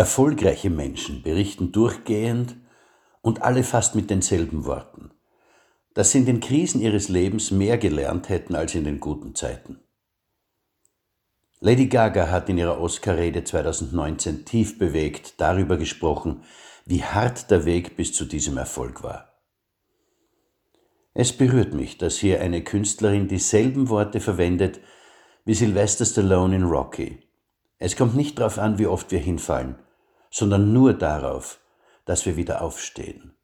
Erfolgreiche Menschen berichten durchgehend und alle fast mit denselben Worten, dass sie in den Krisen ihres Lebens mehr gelernt hätten als in den guten Zeiten. Lady Gaga hat in ihrer Oscar-Rede 2019 tief bewegt darüber gesprochen, wie hart der Weg bis zu diesem Erfolg war. Es berührt mich, dass hier eine Künstlerin dieselben Worte verwendet wie Sylvester Stallone in Rocky. Es kommt nicht darauf an, wie oft wir hinfallen, sondern nur darauf, dass wir wieder aufstehen.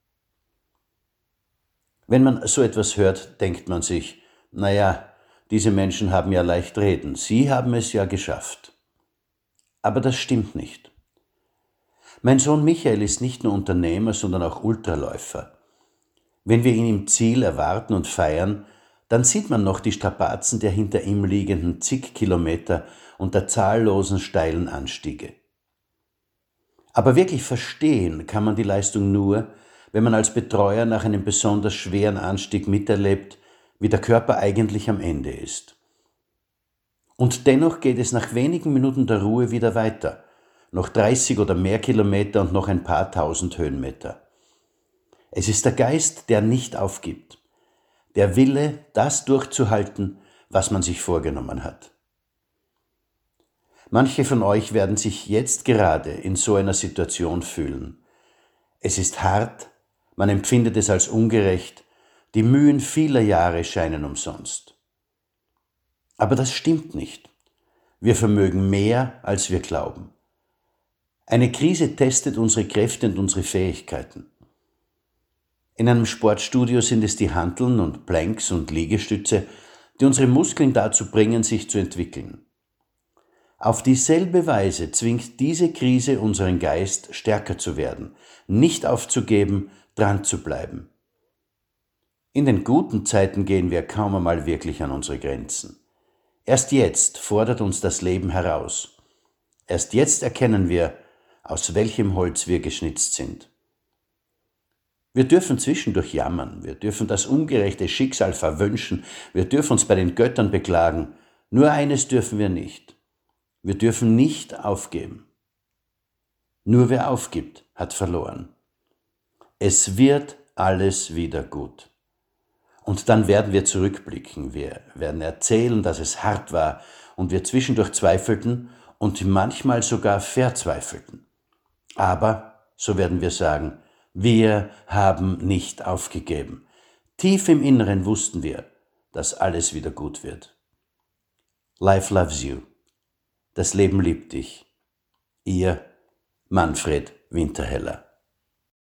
Wenn man so etwas hört, denkt man sich, naja, diese Menschen haben ja leicht reden, sie haben es ja geschafft. Aber das stimmt nicht. Mein Sohn Michael ist nicht nur Unternehmer, sondern auch Ultraläufer. Wenn wir ihn im Ziel erwarten und feiern, dann sieht man noch die Strapazen der hinter ihm liegenden zig Kilometer und der zahllosen steilen Anstiege. Aber wirklich verstehen kann man die Leistung nur, wenn man als Betreuer nach einem besonders schweren Anstieg miterlebt, wie der Körper eigentlich am Ende ist. Und dennoch geht es nach wenigen Minuten der Ruhe wieder weiter, noch 30 oder mehr Kilometer und noch ein paar tausend Höhenmeter. Es ist der Geist, der nicht aufgibt, der Wille, das durchzuhalten, was man sich vorgenommen hat. Manche von euch werden sich jetzt gerade in so einer Situation fühlen. Es ist hart, man empfindet es als ungerecht, die Mühen vieler Jahre scheinen umsonst. Aber das stimmt nicht. Wir vermögen mehr, als wir glauben. Eine Krise testet unsere Kräfte und unsere Fähigkeiten. In einem Sportstudio sind es die Hanteln und Planks und Liegestütze, die unsere Muskeln dazu bringen, sich zu entwickeln. Auf dieselbe Weise zwingt diese Krise unseren Geist, stärker zu werden, nicht aufzugeben, dran zu bleiben. In den guten Zeiten gehen wir kaum einmal wirklich an unsere Grenzen. Erst jetzt fordert uns das Leben heraus. Erst jetzt erkennen wir, aus welchem Holz wir geschnitzt sind. Wir dürfen zwischendurch jammern, wir dürfen das ungerechte Schicksal verwünschen, wir dürfen uns bei den Göttern beklagen, nur eines dürfen wir nicht. Wir dürfen nicht aufgeben. Nur wer aufgibt, hat verloren. Es wird alles wieder gut. Und dann werden wir zurückblicken, wir werden erzählen, dass es hart war und wir zwischendurch zweifelten und manchmal sogar verzweifelten. Aber, so werden wir sagen, wir haben nicht aufgegeben. Tief im Inneren wussten wir, dass alles wieder gut wird. Life loves you. Das Leben liebt dich. Ihr Manfred Winterheller.